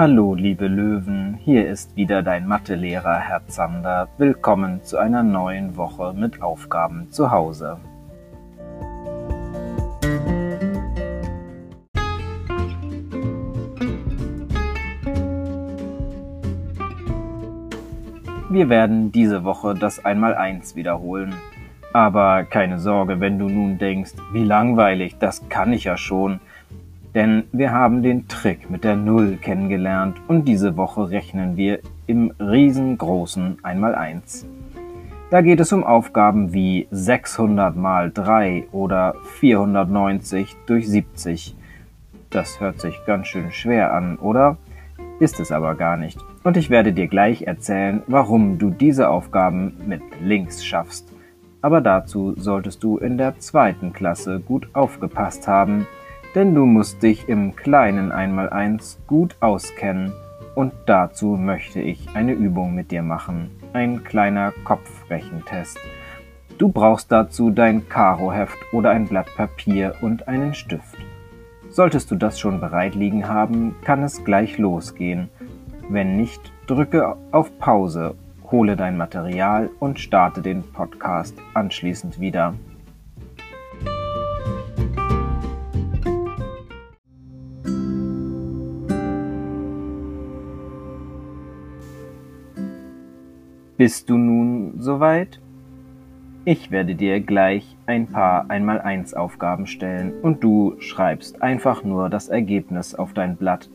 Hallo, liebe Löwen, hier ist wieder dein Mathelehrer Herr Zander. Willkommen zu einer neuen Woche mit Aufgaben zu Hause. Wir werden diese Woche das Einmaleins wiederholen. Aber keine Sorge, wenn du nun denkst, wie langweilig, das kann ich ja schon denn wir haben den Trick mit der Null kennengelernt und diese Woche rechnen wir im riesengroßen Einmaleins. Da geht es um Aufgaben wie 600 mal 3 oder 490 durch 70. Das hört sich ganz schön schwer an, oder? Ist es aber gar nicht. Und ich werde dir gleich erzählen, warum du diese Aufgaben mit links schaffst. Aber dazu solltest du in der zweiten Klasse gut aufgepasst haben, denn du musst dich im kleinen Einmaleins gut auskennen und dazu möchte ich eine Übung mit dir machen, ein kleiner Kopfrechentest. Du brauchst dazu dein Karoheft oder ein Blatt Papier und einen Stift. Solltest du das schon bereit liegen haben, kann es gleich losgehen. Wenn nicht, drücke auf Pause, hole dein Material und starte den Podcast anschließend wieder. Bist du nun soweit? Ich werde dir gleich ein paar Einmal-Eins Aufgaben stellen und du schreibst einfach nur das Ergebnis auf dein Blatt.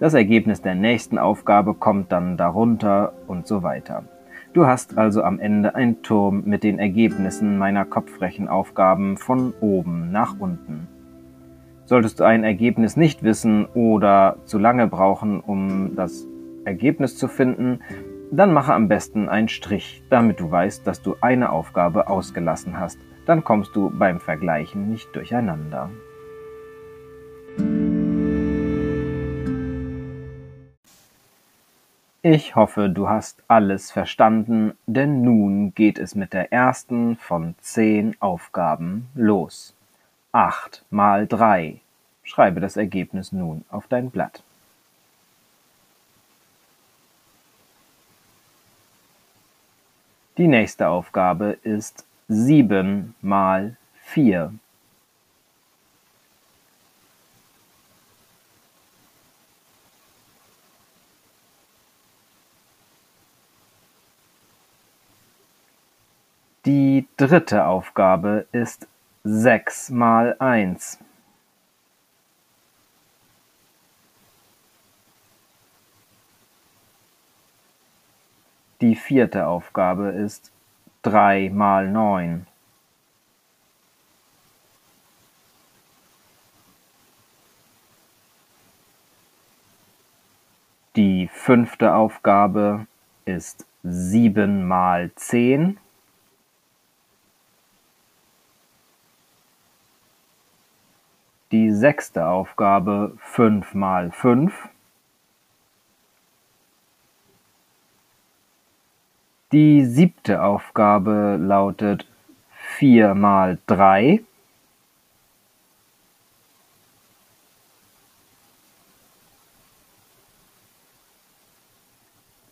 Das Ergebnis der nächsten Aufgabe kommt dann darunter und so weiter. Du hast also am Ende einen Turm mit den Ergebnissen meiner Kopfrechenaufgaben von oben nach unten. Solltest du ein Ergebnis nicht wissen oder zu lange brauchen, um das Ergebnis zu finden, dann mache am besten einen Strich, damit du weißt, dass du eine Aufgabe ausgelassen hast. Dann kommst du beim Vergleichen nicht durcheinander. Ich hoffe, du hast alles verstanden, denn nun geht es mit der ersten von zehn Aufgaben los. Acht mal drei. Schreibe das Ergebnis nun auf dein Blatt. Die nächste Aufgabe ist sieben mal vier. Die dritte Aufgabe ist sechs mal eins. Die vierte Aufgabe ist drei mal neun. Die fünfte Aufgabe ist sieben mal zehn. Die sechste Aufgabe fünf mal fünf. Die siebte Aufgabe lautet vier mal drei.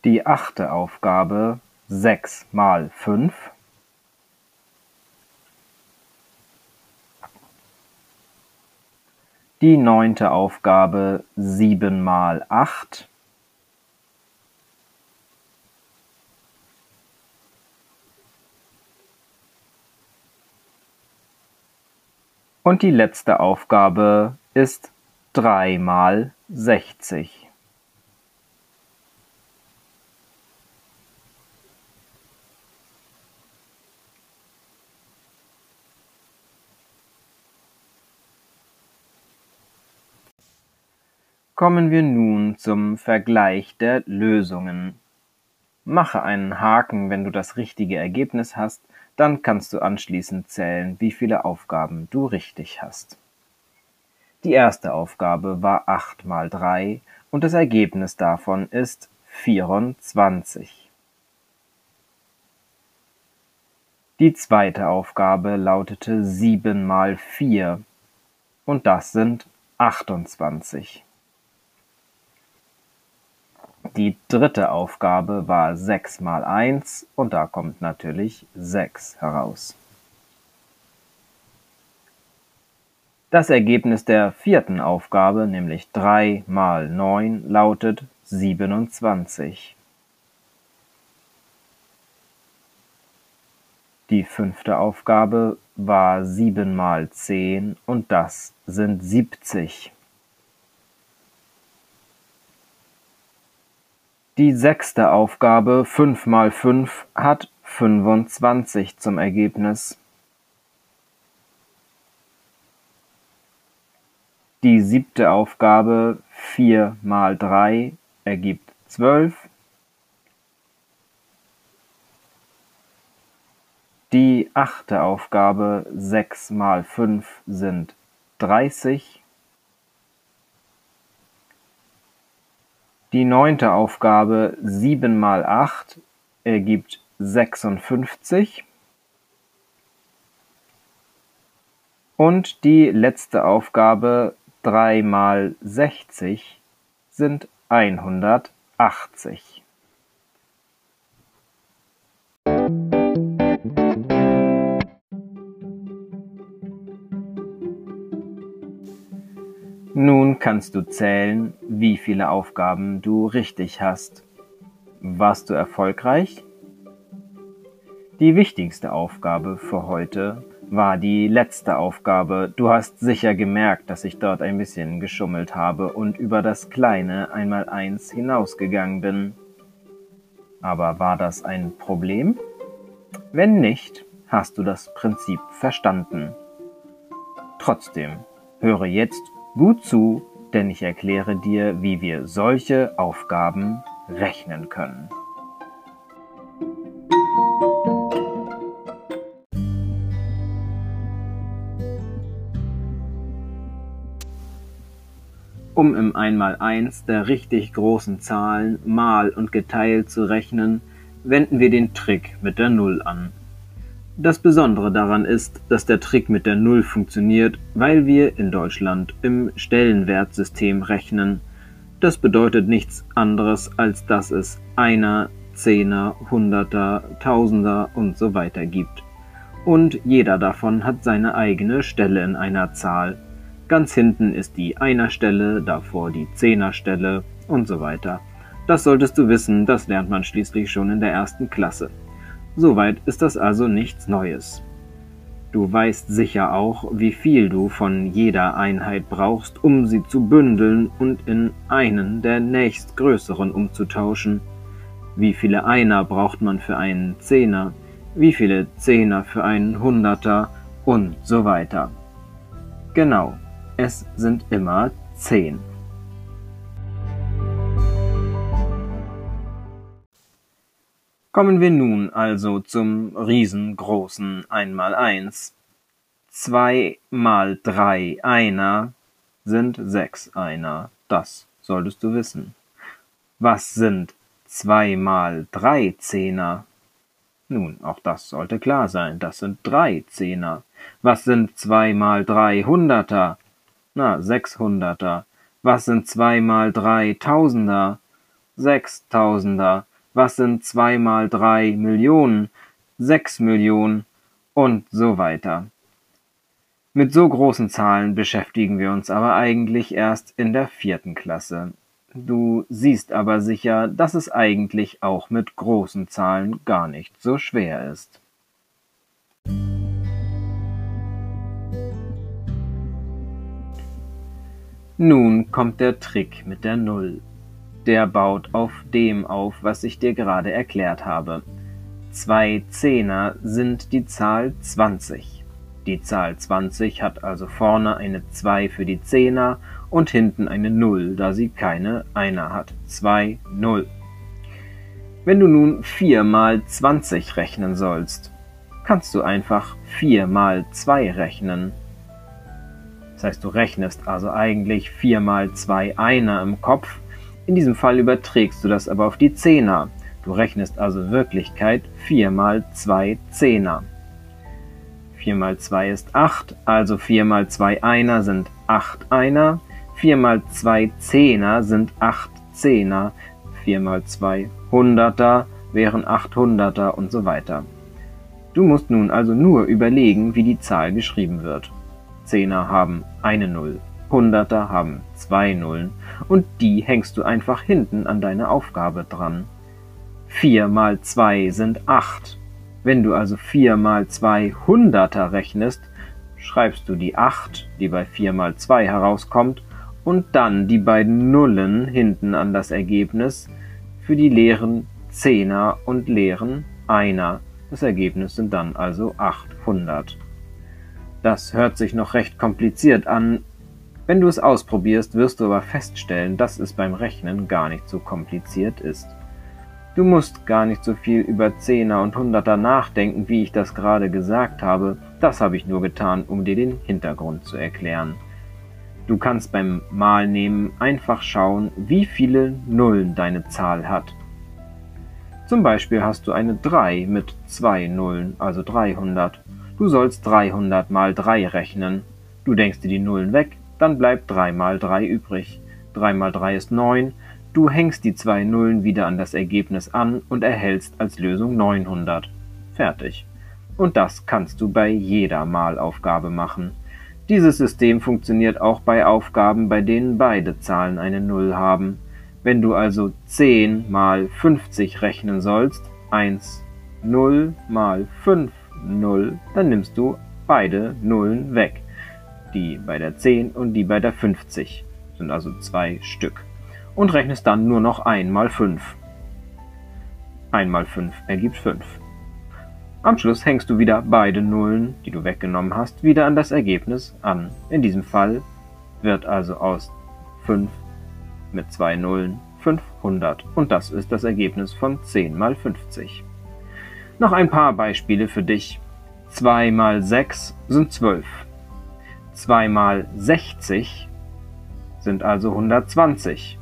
Die achte Aufgabe sechs mal fünf. Die neunte Aufgabe sieben mal acht. Und die letzte Aufgabe ist drei mal sechzig. Kommen wir nun zum Vergleich der Lösungen. Mache einen Haken, wenn du das richtige Ergebnis hast dann kannst du anschließend zählen, wie viele Aufgaben du richtig hast. Die erste Aufgabe war 8 mal 3 und das Ergebnis davon ist 24. Die zweite Aufgabe lautete 7 mal 4 und das sind 28. Die dritte Aufgabe war 6 mal 1 und da kommt natürlich 6 heraus. Das Ergebnis der vierten Aufgabe, nämlich 3 mal 9, lautet 27. Die fünfte Aufgabe war 7 mal 10 und das sind 70. Die sechste Aufgabe 5 mal 5 hat 25 zum Ergebnis. Die siebte Aufgabe 4 mal 3 ergibt 12. Die achte Aufgabe 6 mal 5 sind 30. Die neunte Aufgabe 7 mal 8 ergibt 56. Und die letzte Aufgabe 3 mal 60 sind 180. Nun kannst du zählen, wie viele Aufgaben du richtig hast. Warst du erfolgreich? Die wichtigste Aufgabe für heute war die letzte Aufgabe. Du hast sicher gemerkt, dass ich dort ein bisschen geschummelt habe und über das kleine Einmaleins hinausgegangen bin. Aber war das ein Problem? Wenn nicht, hast du das Prinzip verstanden. Trotzdem, höre jetzt Gut zu, denn ich erkläre dir, wie wir solche Aufgaben rechnen können. Um im Einmaleins der richtig großen Zahlen mal und geteilt zu rechnen, wenden wir den Trick mit der Null an. Das Besondere daran ist, dass der Trick mit der Null funktioniert, weil wir in Deutschland im Stellenwertsystem rechnen. Das bedeutet nichts anderes, als dass es Einer, Zehner, Hunderter, Tausender und so weiter gibt. Und jeder davon hat seine eigene Stelle in einer Zahl. Ganz hinten ist die Einerstelle, davor die Zehnerstelle und so weiter. Das solltest du wissen, das lernt man schließlich schon in der ersten Klasse. Soweit ist das also nichts Neues. Du weißt sicher auch, wie viel du von jeder Einheit brauchst, um sie zu bündeln und in einen der nächstgrößeren umzutauschen. Wie viele Einer braucht man für einen Zehner, wie viele Zehner für einen Hunderter und so weiter. Genau, es sind immer zehn. Kommen wir nun also zum riesengroßen Einmaleins. Zwei mal drei Einer sind sechs Einer. Das solltest du wissen. Was sind zwei mal drei Zehner? Nun, auch das sollte klar sein. Das sind drei Zehner. Was sind zwei mal drei Hunderter? Na, sechs Hunderter. Was sind zwei mal drei Tausender? Sechs Tausender was sind zwei mal drei Millionen, sechs Millionen und so weiter. Mit so großen Zahlen beschäftigen wir uns aber eigentlich erst in der vierten Klasse. Du siehst aber sicher, dass es eigentlich auch mit großen Zahlen gar nicht so schwer ist. Nun kommt der Trick mit der Null der baut auf dem auf, was ich dir gerade erklärt habe. Zwei Zehner sind die Zahl 20. Die Zahl 20 hat also vorne eine 2 für die Zehner und hinten eine 0, da sie keine Einer hat. 2, 0. Wenn du nun 4 mal 20 rechnen sollst, kannst du einfach 4 mal 2 rechnen. Das heißt, du rechnest also eigentlich 4 mal 2 Einer im Kopf in diesem Fall überträgst du das aber auf die Zehner. Du rechnest also Wirklichkeit 4 mal 2 Zehner. 4 mal 2 ist 8, also 4 mal 2 Einer sind 8 Einer. 4 mal 2 Zehner sind 8 Zehner. 4 mal 2 Hunderter wären 800er und so weiter. Du musst nun also nur überlegen, wie die Zahl geschrieben wird. Zehner haben eine Null, Hunderter haben zwei Nullen und die hängst du einfach hinten an deine Aufgabe dran. 4 mal 2 sind 8. Wenn du also 4 mal 2 Hunderter rechnest, schreibst du die 8, die bei 4 mal 2 herauskommt, und dann die beiden Nullen hinten an das Ergebnis für die leeren Zehner und leeren Einer. Das Ergebnis sind dann also 800. Das hört sich noch recht kompliziert an. Wenn du es ausprobierst, wirst du aber feststellen, dass es beim Rechnen gar nicht so kompliziert ist. Du musst gar nicht so viel über Zehner und Hunderter nachdenken, wie ich das gerade gesagt habe. Das habe ich nur getan, um dir den Hintergrund zu erklären. Du kannst beim Malnehmen einfach schauen, wie viele Nullen deine Zahl hat. Zum Beispiel hast du eine 3 mit zwei Nullen, also 300. Du sollst 300 mal 3 rechnen. Du denkst dir die Nullen weg, dann bleibt 3 mal 3 übrig. 3 mal 3 ist 9, Du hängst die zwei Nullen wieder an das Ergebnis an und erhältst als Lösung 900. Fertig. Und das kannst du bei jeder Malaufgabe machen. Dieses System funktioniert auch bei Aufgaben, bei denen beide Zahlen eine Null haben. Wenn du also 10 mal 50 rechnen sollst, 1, 0 mal 5, 0, dann nimmst du beide Nullen weg. Die bei der 10 und die bei der 50 sind also zwei Stück und rechnest dann nur noch 1 mal 5. 1 mal 5 ergibt 5. Am Schluss hängst du wieder beide Nullen, die du weggenommen hast, wieder an das Ergebnis an. In diesem Fall wird also aus 5 mit zwei Nullen 500 und das ist das Ergebnis von 10 mal 50. Noch ein paar Beispiele für dich. 2 mal 6 sind 12. 2 mal 60 sind also 120.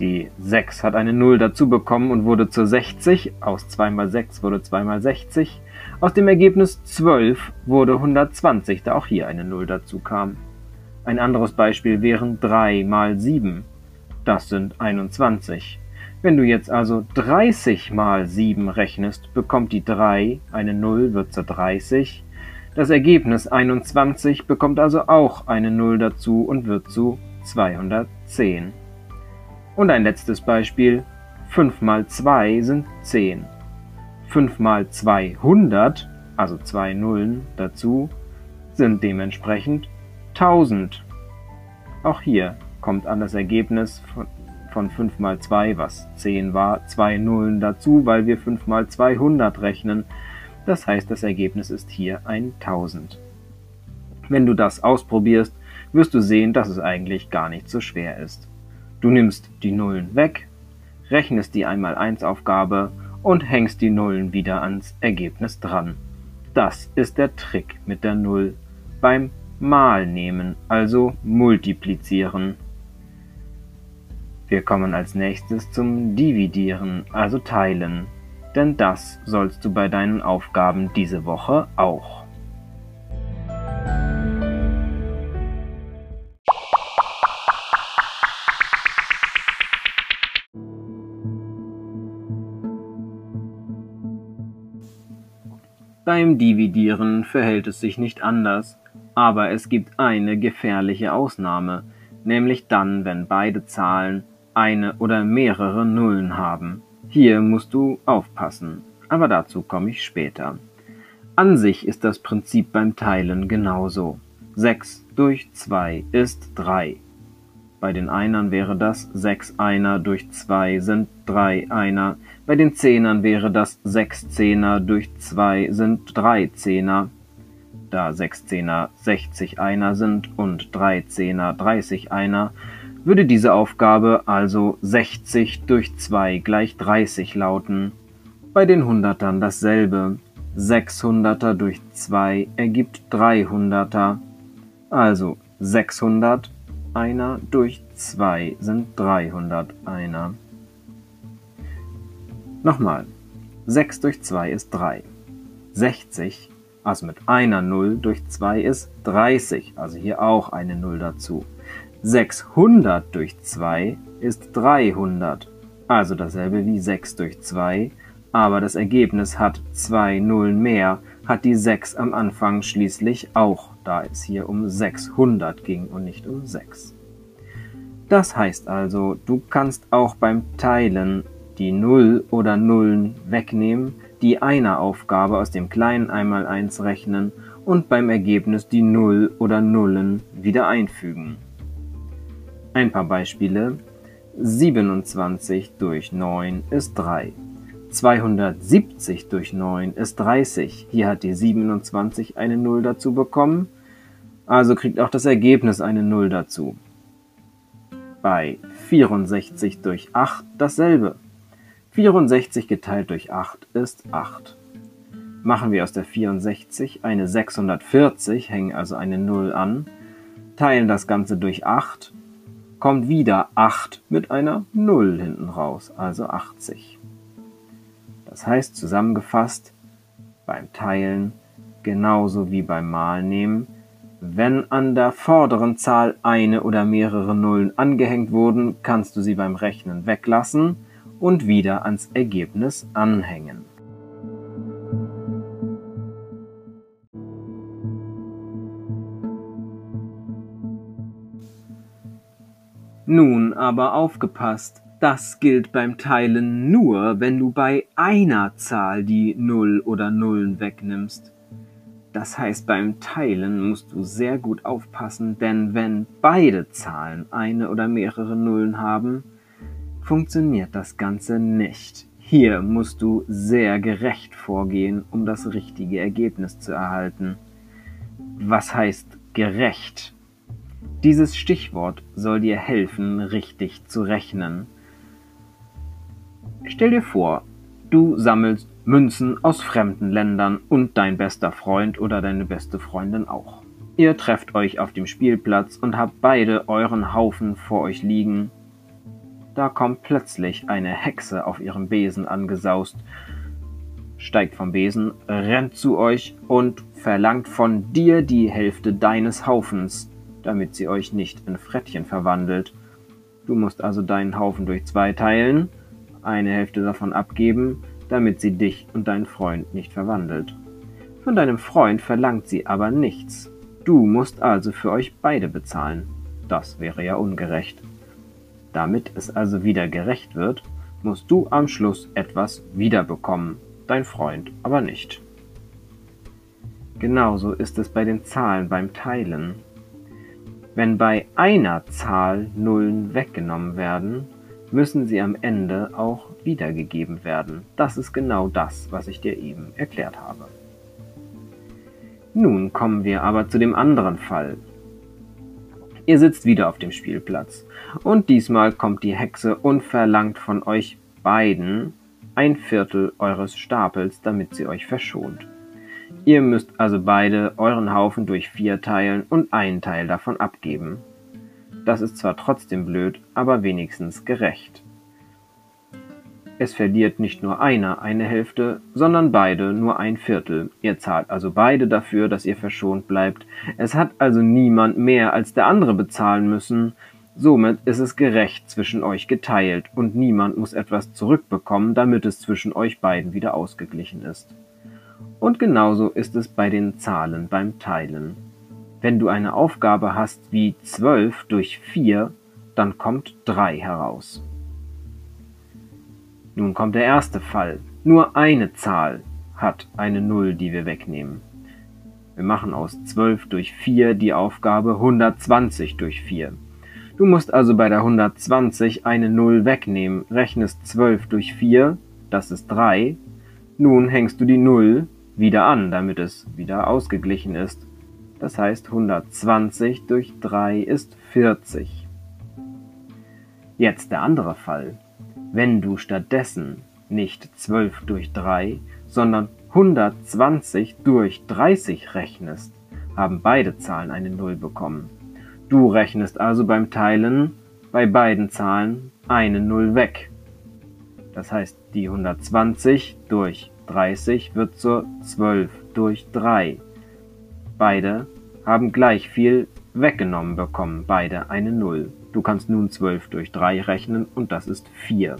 Die 6 hat eine 0 dazu bekommen und wurde zur 60. Aus 2 mal 6 wurde 2 mal 60. Aus dem Ergebnis 12 wurde 120, da auch hier eine 0 dazu kam. Ein anderes Beispiel wären 3 mal 7. Das sind 21. Wenn du jetzt also 30 mal 7 rechnest, bekommt die 3 eine 0, wird zur 30. Das Ergebnis 21 bekommt also auch eine 0 dazu und wird zu 210. Und ein letztes Beispiel. 5 mal 2 sind 10. 5 mal 200, also zwei Nullen dazu, sind dementsprechend 1000. Auch hier kommt an das Ergebnis von 5 mal 2, was 10 war, zwei Nullen dazu, weil wir 5 mal 200 rechnen. Das heißt, das Ergebnis ist hier 1000. Wenn du das ausprobierst, wirst du sehen, dass es eigentlich gar nicht so schwer ist. Du nimmst die Nullen weg, rechnest die 1x1-Aufgabe und hängst die Nullen wieder ans Ergebnis dran. Das ist der Trick mit der Null beim Mal nehmen, also multiplizieren. Wir kommen als nächstes zum Dividieren, also teilen, denn das sollst du bei deinen Aufgaben diese Woche auch. Beim Dividieren verhält es sich nicht anders, aber es gibt eine gefährliche Ausnahme, nämlich dann, wenn beide Zahlen eine oder mehrere Nullen haben. Hier musst du aufpassen, aber dazu komme ich später. An sich ist das Prinzip beim Teilen genauso. 6 durch 2 ist 3. Bei den Einern wäre das 6 Einer durch 2 sind 3 Einer. Bei den Zehnern wäre das 6 Zehner durch 2 sind 3 Zehner. Da 6 Zehner 60 Einer sind und 3 Zehner 30 Einer, würde diese Aufgabe also 60 durch 2 gleich 30 lauten. Bei den Hundertern dasselbe. 600er durch 2 ergibt 300er. Also 600 einer durch zwei sind 300 Einer. Nochmal. 6 durch 2 ist 3. 60, also mit einer 0 durch 2 ist 30, also hier auch eine 0 dazu. 600 durch 2 ist 300, also dasselbe wie 6 durch 2, aber das Ergebnis hat zwei Nullen mehr, hat die 6 am Anfang schließlich auch, da es hier um 600 ging und nicht um 6. Das heißt also, du kannst auch beim Teilen die Null oder Nullen wegnehmen, die Einer-Aufgabe aus dem kleinen Einmaleins rechnen und beim Ergebnis die Null oder Nullen wieder einfügen. Ein paar Beispiele. 27 durch 9 ist 3. 270 durch 9 ist 30. Hier hat die 27 eine 0 dazu bekommen, also kriegt auch das Ergebnis eine 0 dazu. Bei 64 durch 8 dasselbe. 64 geteilt durch 8 ist 8. Machen wir aus der 64 eine 640, hängen also eine 0 an, teilen das Ganze durch 8, kommt wieder 8 mit einer 0 hinten raus, also 80. Das heißt zusammengefasst, beim Teilen genauso wie beim Malnehmen, wenn an der vorderen Zahl eine oder mehrere Nullen angehängt wurden, kannst du sie beim Rechnen weglassen und wieder ans Ergebnis anhängen. Nun aber aufgepasst, das gilt beim Teilen nur, wenn du bei einer Zahl die Null oder Nullen wegnimmst. Das heißt, beim Teilen musst du sehr gut aufpassen, denn wenn beide Zahlen eine oder mehrere Nullen haben, funktioniert das Ganze nicht. Hier musst du sehr gerecht vorgehen, um das richtige Ergebnis zu erhalten. Was heißt gerecht? Dieses Stichwort soll dir helfen, richtig zu rechnen. Stell dir vor, du sammelst Münzen aus fremden Ländern und dein bester Freund oder deine beste Freundin auch. Ihr trefft euch auf dem Spielplatz und habt beide euren Haufen vor euch liegen. Da kommt plötzlich eine Hexe auf ihrem Besen angesaust, steigt vom Besen, rennt zu euch und verlangt von dir die Hälfte deines Haufens, damit sie euch nicht in Frettchen verwandelt. Du musst also deinen Haufen durch zwei teilen eine Hälfte davon abgeben, damit sie dich und deinen Freund nicht verwandelt. Von deinem Freund verlangt sie aber nichts. Du musst also für euch beide bezahlen. Das wäre ja ungerecht. Damit es also wieder gerecht wird, musst du am Schluss etwas wiederbekommen, dein Freund aber nicht. Genauso ist es bei den Zahlen beim Teilen. Wenn bei einer Zahl Nullen weggenommen werden, müssen sie am Ende auch wiedergegeben werden. Das ist genau das, was ich dir eben erklärt habe. Nun kommen wir aber zu dem anderen Fall. Ihr sitzt wieder auf dem Spielplatz und diesmal kommt die Hexe und verlangt von euch beiden ein Viertel eures Stapels, damit sie euch verschont. Ihr müsst also beide euren Haufen durch vier teilen und einen Teil davon abgeben. Das ist zwar trotzdem blöd, aber wenigstens gerecht. Es verliert nicht nur einer eine Hälfte, sondern beide nur ein Viertel. Ihr zahlt also beide dafür, dass ihr verschont bleibt. Es hat also niemand mehr als der andere bezahlen müssen. Somit ist es gerecht zwischen euch geteilt und niemand muss etwas zurückbekommen, damit es zwischen euch beiden wieder ausgeglichen ist. Und genauso ist es bei den Zahlen beim Teilen. Wenn du eine Aufgabe hast wie 12 durch 4, dann kommt 3 heraus. Nun kommt der erste Fall. Nur eine Zahl hat eine 0, die wir wegnehmen. Wir machen aus 12 durch 4 die Aufgabe 120 durch 4. Du musst also bei der 120 eine 0 wegnehmen, rechnest 12 durch 4, das ist 3. Nun hängst du die 0 wieder an, damit es wieder ausgeglichen ist. Das heißt 120 durch 3 ist 40. Jetzt der andere Fall. Wenn du stattdessen nicht 12 durch 3, sondern 120 durch 30 rechnest, haben beide Zahlen eine 0 bekommen. Du rechnest also beim Teilen bei beiden Zahlen eine 0 weg. Das heißt, die 120 durch 30 wird zur 12 durch 3. Beide haben gleich viel weggenommen bekommen beide eine Null. Du kannst nun 12 durch 3 rechnen und das ist 4.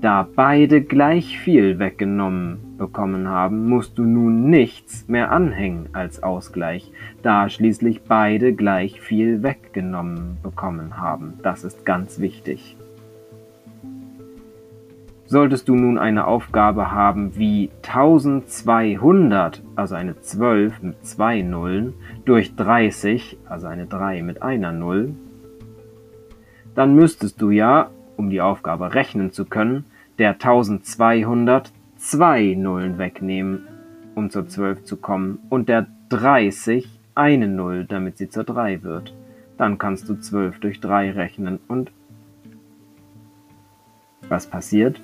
Da beide gleich viel weggenommen bekommen haben, musst du nun nichts mehr anhängen als Ausgleich, da schließlich beide gleich viel weggenommen bekommen haben. Das ist ganz wichtig. Solltest du nun eine Aufgabe haben wie 1200, also eine 12 mit zwei Nullen, durch 30, also eine 3 mit einer Null, dann müsstest du ja, um die Aufgabe rechnen zu können, der 1200 zwei Nullen wegnehmen, um zur 12 zu kommen, und der 30 eine Null, damit sie zur 3 wird. Dann kannst du 12 durch 3 rechnen und was passiert?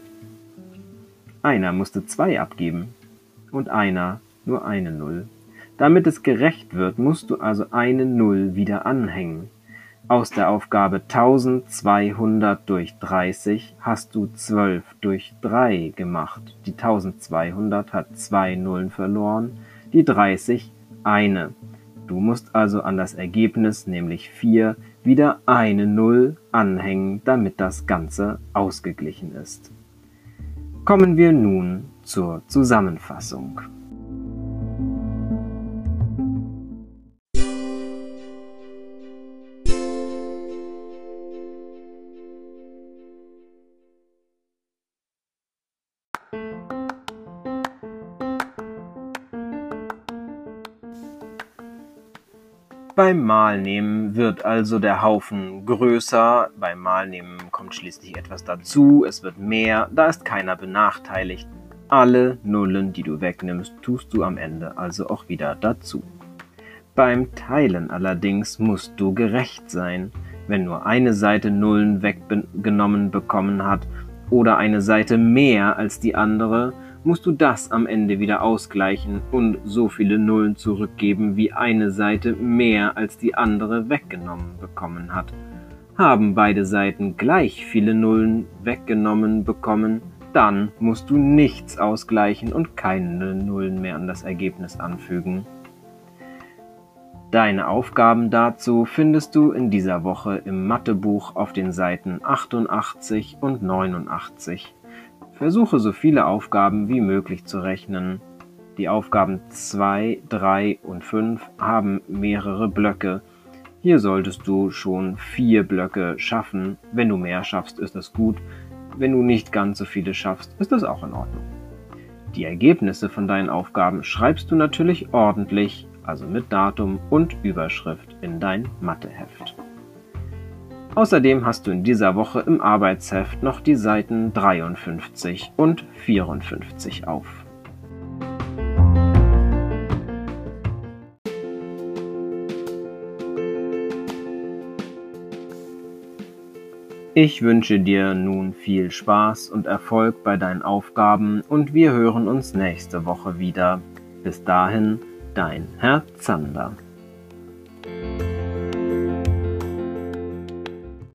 Einer musste 2 abgeben und einer nur eine Null. Damit es gerecht wird, musst du also eine Null wieder anhängen. Aus der Aufgabe 1200 durch 30 hast du 12 durch 3 gemacht. Die 1200 hat zwei Nullen verloren, die 30 eine. Du musst also an das Ergebnis, nämlich 4, wieder eine Null anhängen, damit das Ganze ausgeglichen ist. Kommen wir nun zur Zusammenfassung. Beim Malnehmen wird also der Haufen größer, beim Malnehmen kommt schließlich etwas dazu, es wird mehr, da ist keiner benachteiligt. Alle Nullen, die du wegnimmst, tust du am Ende also auch wieder dazu. Beim Teilen allerdings musst du gerecht sein. Wenn nur eine Seite Nullen weggenommen bekommen hat oder eine Seite mehr als die andere, musst du das am Ende wieder ausgleichen und so viele Nullen zurückgeben, wie eine Seite mehr als die andere weggenommen bekommen hat. Haben beide Seiten gleich viele Nullen weggenommen bekommen, dann musst du nichts ausgleichen und keine Nullen mehr an das Ergebnis anfügen. Deine Aufgaben dazu findest du in dieser Woche im Mathebuch auf den Seiten 88 und 89. Versuche so viele Aufgaben wie möglich zu rechnen. Die Aufgaben 2, 3 und 5 haben mehrere Blöcke. Hier solltest du schon vier Blöcke schaffen. Wenn du mehr schaffst, ist das gut. Wenn du nicht ganz so viele schaffst, ist das auch in Ordnung. Die Ergebnisse von deinen Aufgaben schreibst du natürlich ordentlich, also mit Datum und Überschrift in dein Matheheft. Außerdem hast du in dieser Woche im Arbeitsheft noch die Seiten 53 und 54 auf. Ich wünsche dir nun viel Spaß und Erfolg bei deinen Aufgaben und wir hören uns nächste Woche wieder. Bis dahin, dein Herr Zander.